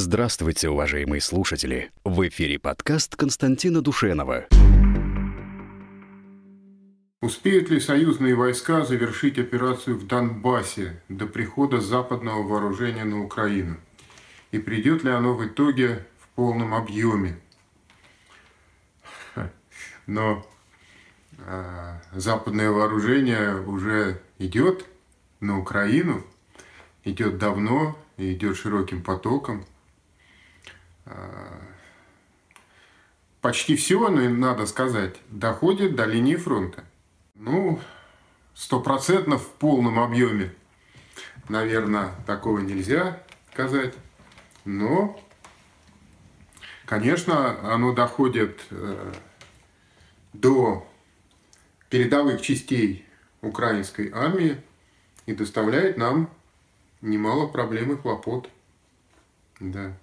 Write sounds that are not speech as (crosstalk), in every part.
Здравствуйте, уважаемые слушатели! В эфире подкаст Константина Душенова. Успеют ли союзные войска завершить операцию в Донбассе до прихода западного вооружения на Украину? И придет ли оно в итоге в полном объеме? Но э, западное вооружение уже идет на Украину, идет давно идет широким потоком. Э, почти все, надо сказать, доходит до линии фронта. Ну, стопроцентно в полном объеме, наверное, такого нельзя сказать. Но, конечно, оно доходит э, до передовых частей украинской армии и доставляет нам немало проблем и хлопот. Да.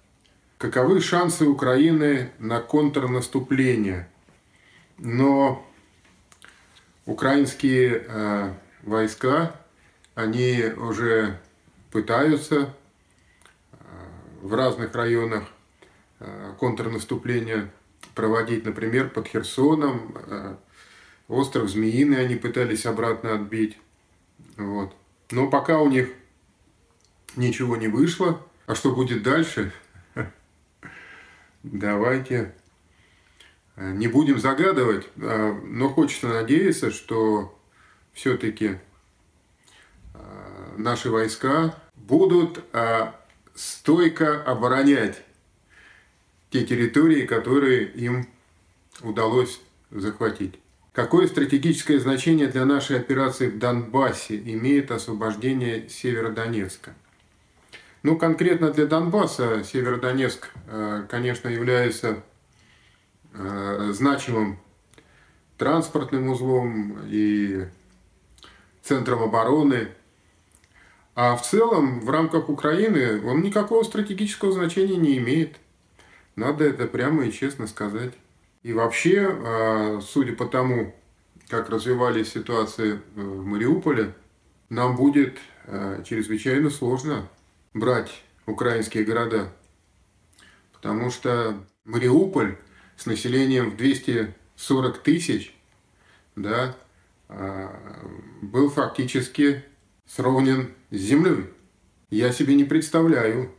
Каковы шансы Украины на контрнаступление? Но украинские э, войска, они уже пытаются э, в разных районах э, контрнаступления проводить, например, под Херсоном, э, остров Змеиный они пытались обратно отбить. Вот. Но пока у них ничего не вышло. А что будет дальше? Давайте э, не будем загадывать, э, но хочется надеяться, что все-таки э, наши войска будут стойко оборонять те территории, которые им удалось захватить. Какое стратегическое значение для нашей операции в Донбассе имеет освобождение Северодонецка? Ну, конкретно для Донбасса Северодонецк, э, конечно, является э, значимым транспортным узлом и центром обороны. А в целом, в рамках Украины, он никакого стратегического значения не имеет. Надо это прямо и честно сказать. И вообще, э, судя по тому, как развивались ситуации в Мариуполе, нам будет чрезвычайно сложно брать украинские города. Потому что Мариуполь с населением в 240 тысяч да, а, был фактически сровнен с землей. Я себе не представляю,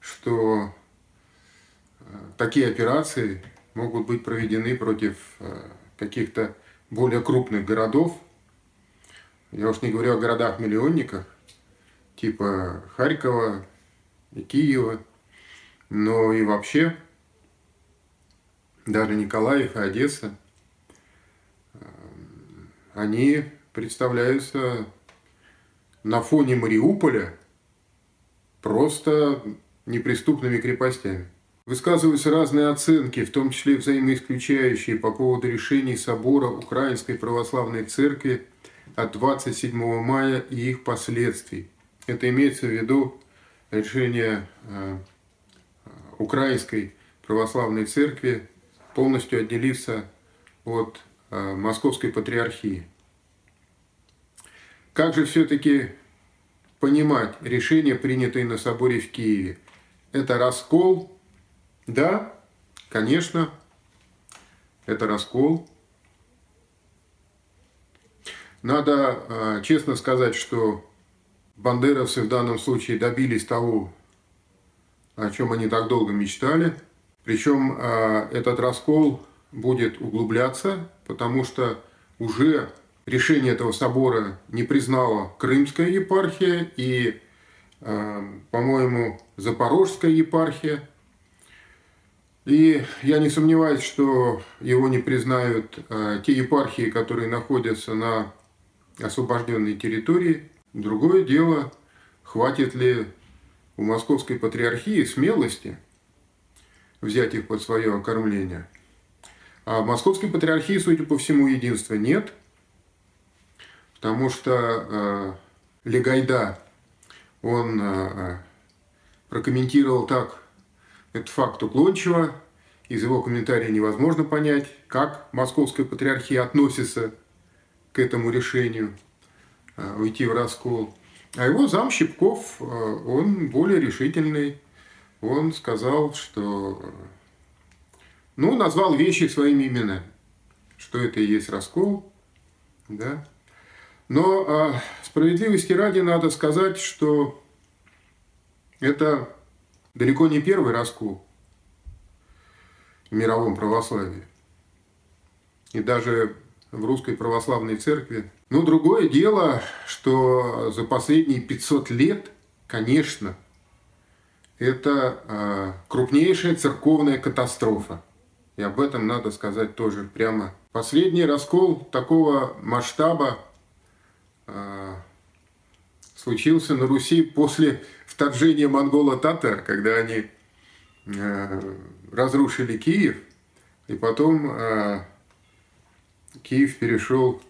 что а, такие операции могут быть проведены против а, каких-то более крупных городов. Я уж не говорю о городах-миллионниках, типа Харькова и Киева, но и вообще даже Николаев и Одесса, э, они представляются на фоне Мариуполя просто неприступными крепостями. Высказываются разные оценки, в том числе взаимоисключающие по поводу решений собора Украинской Православной Церкви от 27 мая и их последствий – это имеется в виду решение э, Украинской православной церкви полностью отделиться от э, Московской патриархии. Как же все-таки понимать решение, принятое на соборе в Киеве? Это раскол? Да, конечно, это раскол. Надо э, честно сказать, что бандеровцы в данном случае добились того, о чем они так долго мечтали. Причем а, этот раскол будет углубляться, потому что уже решение этого собора не признала Крымская епархия и, а, по-моему, Запорожская епархия. И я не сомневаюсь, что его не признают а, те епархии, которые находятся на освобожденной территории. Другое дело, хватит ли у московской патриархии смелости взять их под свое окормление. А в московской патриархии, судя по всему, единства нет, потому что э, Легайда, он э, прокомментировал так этот факт уклончиво, из его комментария невозможно понять, как московская патриархия относится к этому решению – уйти в раскол. А его зам Щипков, э, он более решительный. он сказал, что... Ну, назвал вещи своими именами. Что это и есть раскол, да. Но а, справедливости ради надо сказать, что это далеко не первый раскол в мировом православии. И даже в русской православной церкви. Ну, другое дело, что за последние 500 лет, конечно, это э, крупнейшая церковная катастрофа. И об этом надо сказать тоже прямо. Последний раскол такого масштаба э, случился на Руси после вторжения монголо-татар, когда они э, разрушили Киев, и потом Киев перешел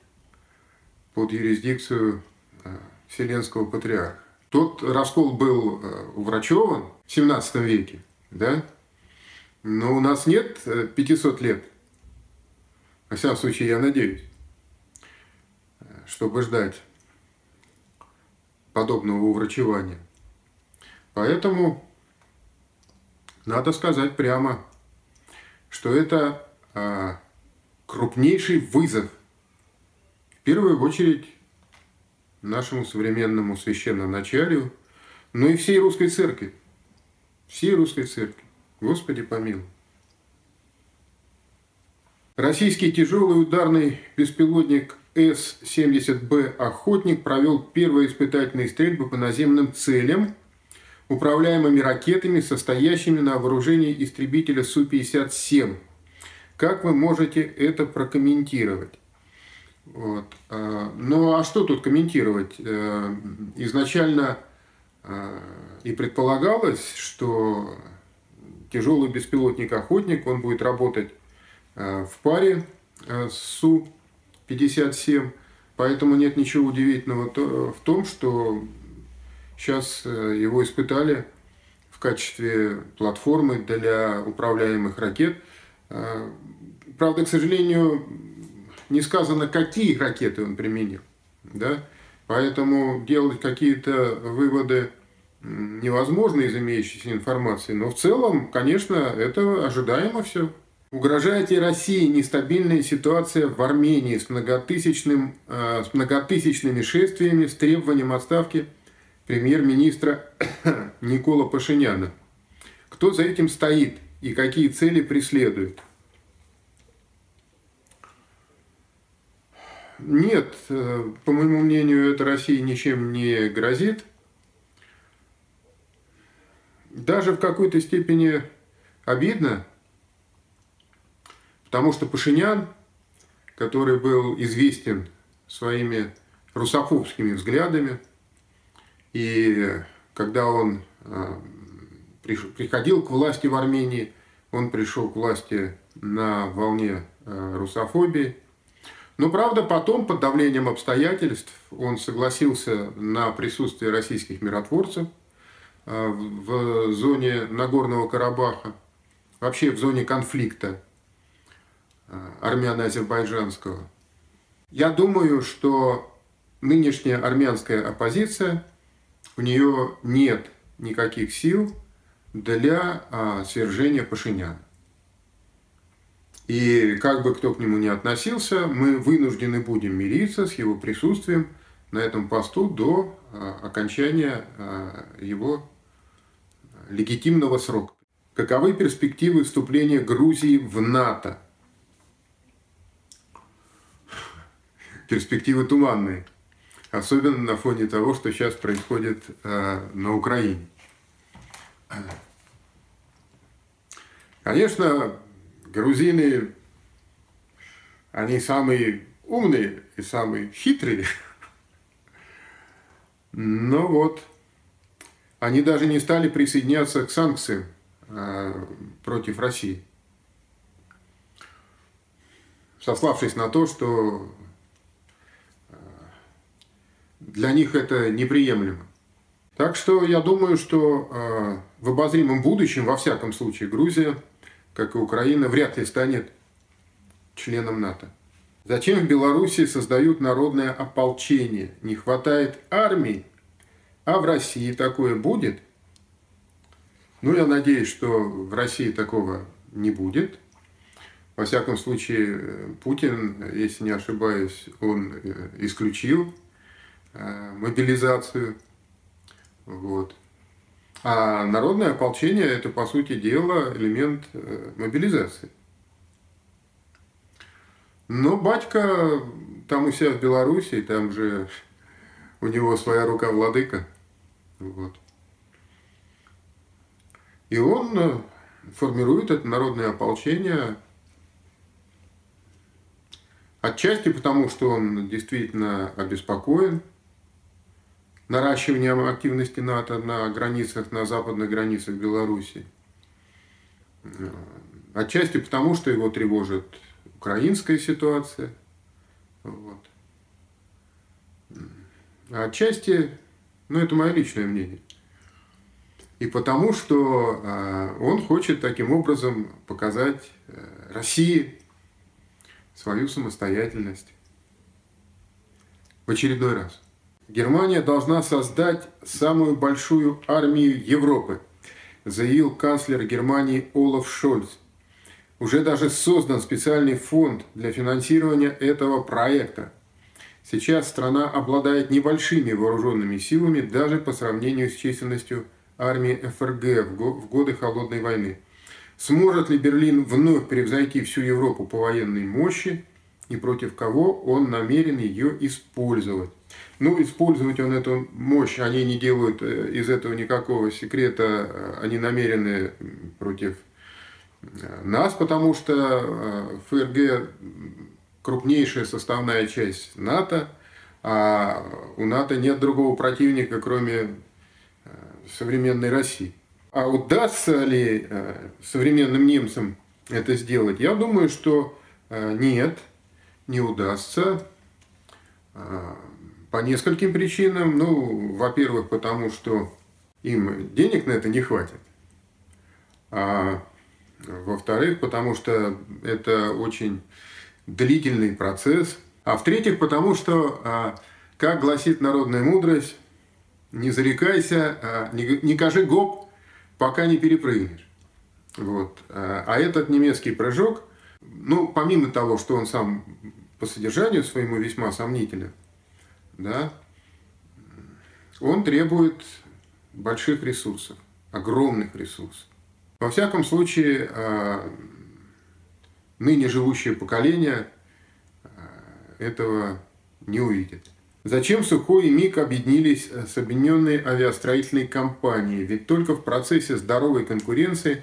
под юрисдикцию э, Вселенского патриарха. Тот раскол был э, врачеван в 17 веке, да? Но у нас нет 500 лет. Во всяком случае, я надеюсь, чтобы ждать подобного уврачевания. Поэтому надо сказать прямо, что это крупнейший вызов, в первую очередь, нашему современному священному началу, но и всей русской церкви. Всей русской церкви. Господи помилуй. Российский тяжелый ударный беспилотник С-70Б «Охотник» провел первые испытательные стрельбы по наземным целям, управляемыми ракетами, состоящими на вооружении истребителя Су-57 – как вы можете это прокомментировать? Вот. А, ну а что тут комментировать? Э, изначально э, и предполагалось, что тяжелый беспилотник-охотник, он будет работать э, в паре с Су-57, поэтому нет ничего удивительного в том, что сейчас его испытали в качестве платформы для управляемых ракет – правда, к сожалению, не сказано, какие ракеты он применил. Да? Поэтому делать какие-то выводы невозможно из имеющейся информации. Но в целом, конечно, это ожидаемо все. Угрожает ли России нестабильная ситуация в Армении с, многотысячным, а, с многотысячными шествиями с требованием отставки премьер-министра (coughs) Никола Пашиняна? Кто за этим стоит? И какие цели преследует. Нет, э, по моему мнению, это России ничем не грозит. Даже в какой-то степени обидно, потому что Пашинян, который был известен своими русофобскими взглядами, и когда он э, приходил к власти в Армении, он пришел к власти на волне э, русофобии. Но, правда, потом, под давлением обстоятельств, он согласился на присутствие российских миротворцев э, в зоне Нагорного Карабаха, вообще в зоне конфликта э, армяно-азербайджанского. Я думаю, что нынешняя армянская оппозиция, у нее нет никаких сил для а, свержения Пашиняна. И как бы кто к нему ни относился, мы вынуждены будем мириться с его присутствием на этом посту до а, окончания а, его легитимного срока. Каковы перспективы вступления Грузии в НАТО? Перспективы туманные. Особенно на фоне того, что сейчас происходит на Украине. Конечно, грузины, они самые умные и самые хитрые. Но вот, они даже не стали присоединяться к санкциям э, против России. Сославшись на то, что э, для них это неприемлемо. Так что я думаю, что э, в обозримом будущем, во всяком случае, Грузия, как и Украина, вряд ли станет членом НАТО. Зачем в Беларуси создают народное ополчение? Не хватает армии, а в России такое будет? Ну, я надеюсь, что в России такого не будет. Во всяком случае, Путин, если не ошибаюсь, он э, исключил э, мобилизацию. Вот. А народное ополчение – это, по сути дела, элемент э, мобилизации. Но батька там у себя в Беларуси, там же у него своя рука владыка. Вот. И он э, формирует это народное ополчение отчасти потому, что он действительно обеспокоен наращиванием активности НАТО на границах, на западных границах Беларуси. Отчасти потому, что его тревожит украинская ситуация. Вот. А отчасти, ну это мое личное мнение. И потому, что э, он хочет таким образом показать э, России свою самостоятельность. В очередной раз. Германия должна создать самую большую армию Европы, заявил канцлер Германии Олаф Шольц уже даже создан специальный фонд для финансирования этого проекта. Сейчас страна обладает небольшими вооруженными силами даже по сравнению с численностью армии ФРГ в годы Холодной войны. Сможет ли Берлин вновь превзойти всю Европу по военной мощи и против кого он намерен ее использовать? Ну, использовать он эту мощь, они не делают э, из этого никакого секрета, э, они намерены против нас, потому что э, ФРГ крупнейшая составная часть НАТО, а у НАТО нет другого противника, кроме э, современной России. А удастся ли э, современным немцам это сделать? Я думаю, что нет, не удастся. По нескольким причинам. Ну, во-первых, потому что им денег на это не хватит. А во-вторых, потому что это очень длительный процесс. А в-третьих, потому что, а, как гласит народная мудрость, не зарекайся, а, не кажи гоп, пока не перепрыгнешь. Вот. А, а этот немецкий прыжок, ну, помимо того, что он сам по содержанию своему весьма сомнителен, да, он требует больших ресурсов, огромных ресурсов. Во всяком случае, а, ныне живущее поколение а, этого не увидит. Зачем Сухой и МИГ объединились с объединенной авиастроительной компанией? Ведь только в процессе здоровой конкуренции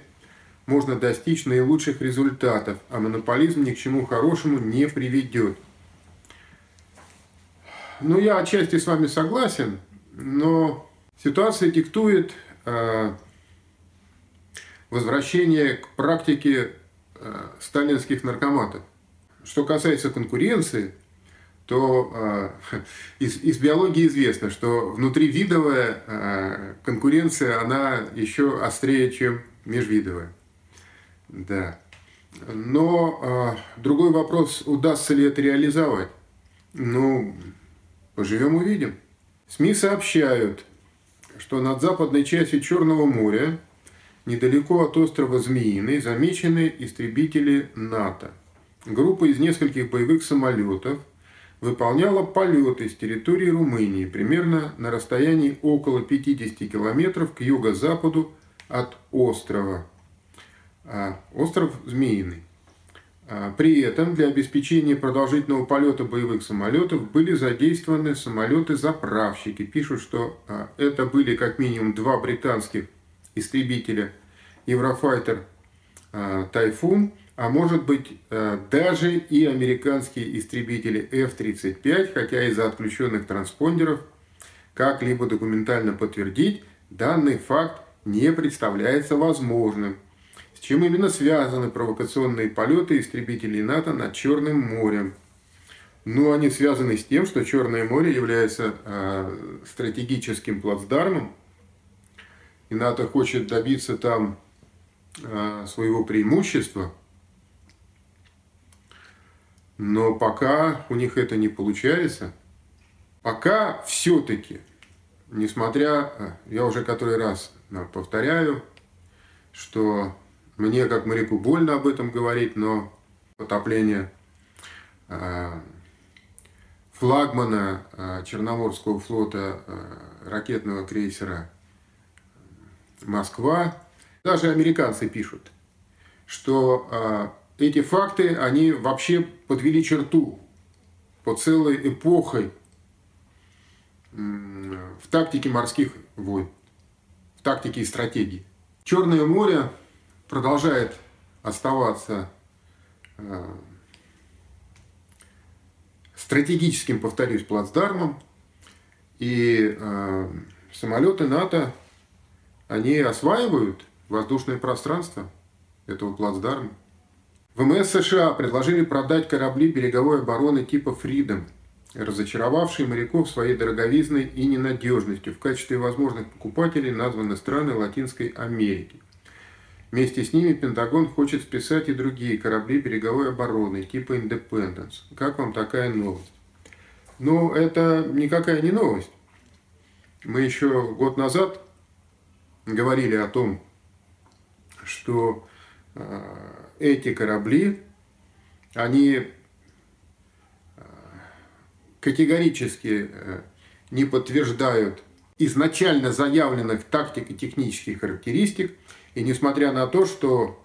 можно достичь наилучших результатов, а монополизм ни к чему хорошему не приведет. Ну, я отчасти с вами согласен, но ситуация диктует а, возвращение к практике э, сталинских наркоматов. Что касается конкуренции, то э, (laughs) из, из биологии известно, что внутривидовая э, конкуренция, она еще острее, чем межвидовая. Да. Но э, другой вопрос, удастся ли это реализовать? Ну, поживем увидим. СМИ сообщают, что над западной частью Черного моря недалеко от острова Змеиный замечены истребители НАТО. Группа из нескольких боевых самолетов выполняла полеты с территории Румынии примерно на расстоянии около 50 километров к юго-западу от острова. А, остров Змеиный. А, при этом для обеспечения продолжительного полета боевых самолетов были задействованы самолеты-заправщики. Пишут, что а, это были как минимум два британских истребителя Еврофайтер Тайфун, а может быть даже и американские истребители F-35, хотя из-за отключенных транспондеров как-либо документально подтвердить данный факт не представляется возможным. С чем именно связаны провокационные полеты истребителей НАТО над Черным морем? Ну, они связаны с тем, что Черное море является э, стратегическим плацдармом и НАТО хочет добиться там а, своего преимущества, но пока у них это не получается, пока все-таки, несмотря, а, я уже который раз повторяю, что мне, как моряку, больно об этом говорить, но потопление э, флагмана э, Черноморского флота э, ракетного крейсера «Москва». Даже американцы пишут, что эти факты, они вообще подвели черту по целой эпохой в тактике морских войн, в тактике и стратегии. Черное море продолжает оставаться э, стратегическим, повторюсь, плацдармом, и э, самолеты НАТО, они осваивают воздушное пространство этого плацдарма. ВМС США предложили продать корабли береговой обороны типа «Фридом», разочаровавшие моряков своей дороговизной и ненадежностью. В качестве возможных покупателей названы страны Латинской Америки. Вместе с ними Пентагон хочет списать и другие корабли береговой обороны типа Independence. Как вам такая новость? Ну, это никакая не новость. Мы еще год назад говорили о том, что э, эти корабли, они э, категорически э, не подтверждают изначально заявленных тактико-технических характеристик, и несмотря на то, что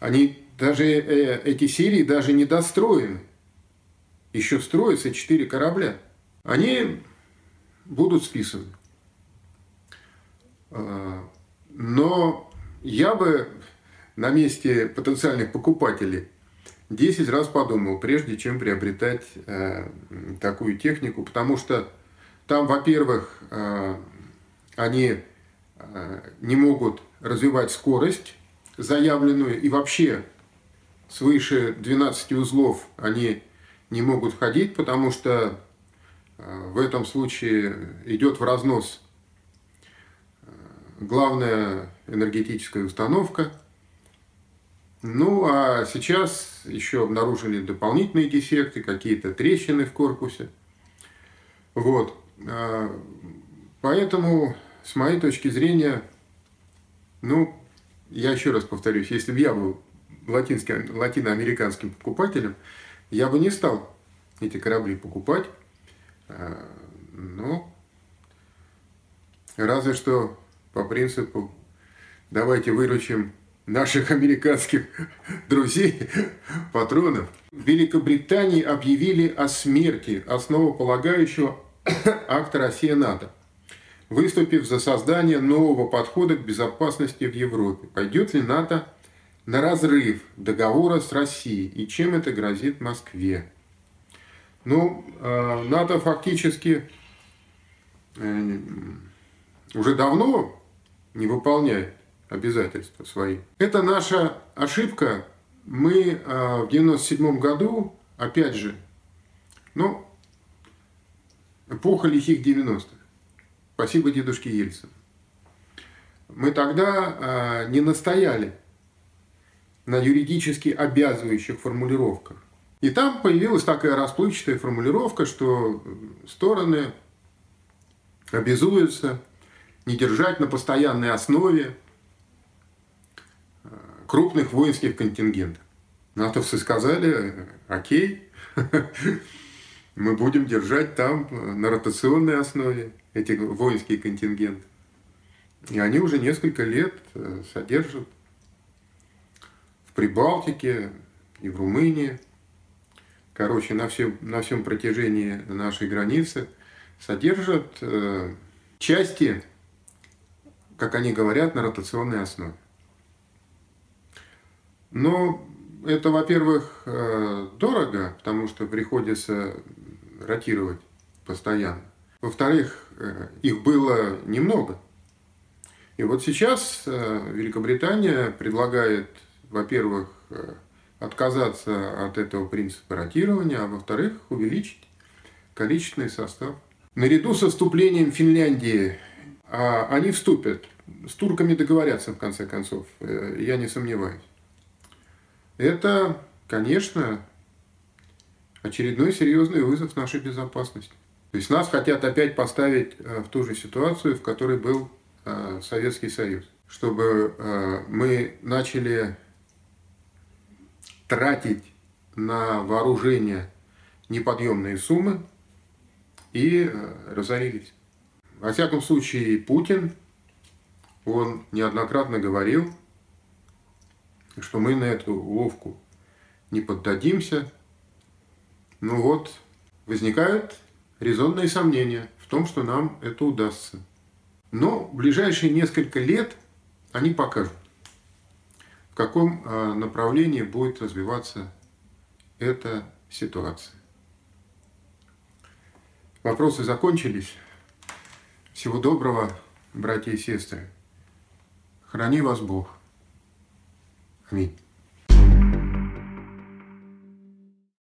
они даже э, эти серии даже не достроены, еще строятся четыре корабля, они будут списаны. Но я бы на месте потенциальных покупателей 10 раз подумал, прежде чем приобретать э, такую технику, потому что там, во-первых, э, они не могут развивать скорость заявленную, и вообще свыше 12 узлов они не могут ходить, потому что э, в этом случае идет в разнос э, главная энергетическая установка – ну, а сейчас еще обнаружили дополнительные дефекты, какие-то трещины в корпусе. Вот. Поэтому, с моей точки зрения, ну, я еще раз повторюсь, если бы я был латинским, латиноамериканским покупателем, я бы не стал эти корабли покупать. А, ну, разве что по принципу давайте выручим наших американских (laughs) друзей, патронов, в Великобритании объявили о смерти основополагающего (coughs) акта Россия-НАТО, выступив за создание нового подхода к безопасности в Европе. Пойдет ли НАТО на разрыв договора с Россией и чем это грозит Москве? Ну, э, НАТО фактически э, уже давно не выполняет обязательства свои. Это наша ошибка. Мы а, в 97 году, опять же, ну, эпоха лихих 90-х. Спасибо дедушке Ельцину. Мы тогда а, не настояли на юридически обязывающих формулировках. И там появилась такая расплывчатая формулировка, что стороны обязуются не держать на постоянной основе крупных воинских контингентов. Натовцы сказали, окей, (laughs) мы будем держать там на ротационной основе эти воинские контингенты. И они уже несколько лет э, содержат в Прибалтике и в Румынии. Короче, на всем, на всем протяжении нашей границы содержат э, части, как они говорят, на ротационной основе. Но это, во-первых, э, дорого, потому что приходится ротировать постоянно. Во-вторых, э, их было немного. И вот сейчас э, Великобритания предлагает, во-первых, отказаться от этого принципа ротирования, а во-вторых, увеличить количественный состав. Наряду со вступлением Финляндии а, они вступят. С турками договорятся, в конце концов, я не сомневаюсь. Это, конечно, очередной серьезный вызов нашей безопасности. То есть нас хотят опять поставить э, в ту же ситуацию, в которой был э, Советский Союз. чтобы э, мы начали тратить на вооружение неподъемные суммы и разорились. Во всяком случае, Путин, он неоднократно говорил, что мы на эту уловку не поддадимся. Ну вот, возникают резонные сомнения в том, что нам это удастся. Но в ближайшие несколько лет они покажут, в каком а, направлении будет развиваться эта ситуация. Вопросы закончились. Всего доброго, братья и сестры. Храни вас Бог. Аминь.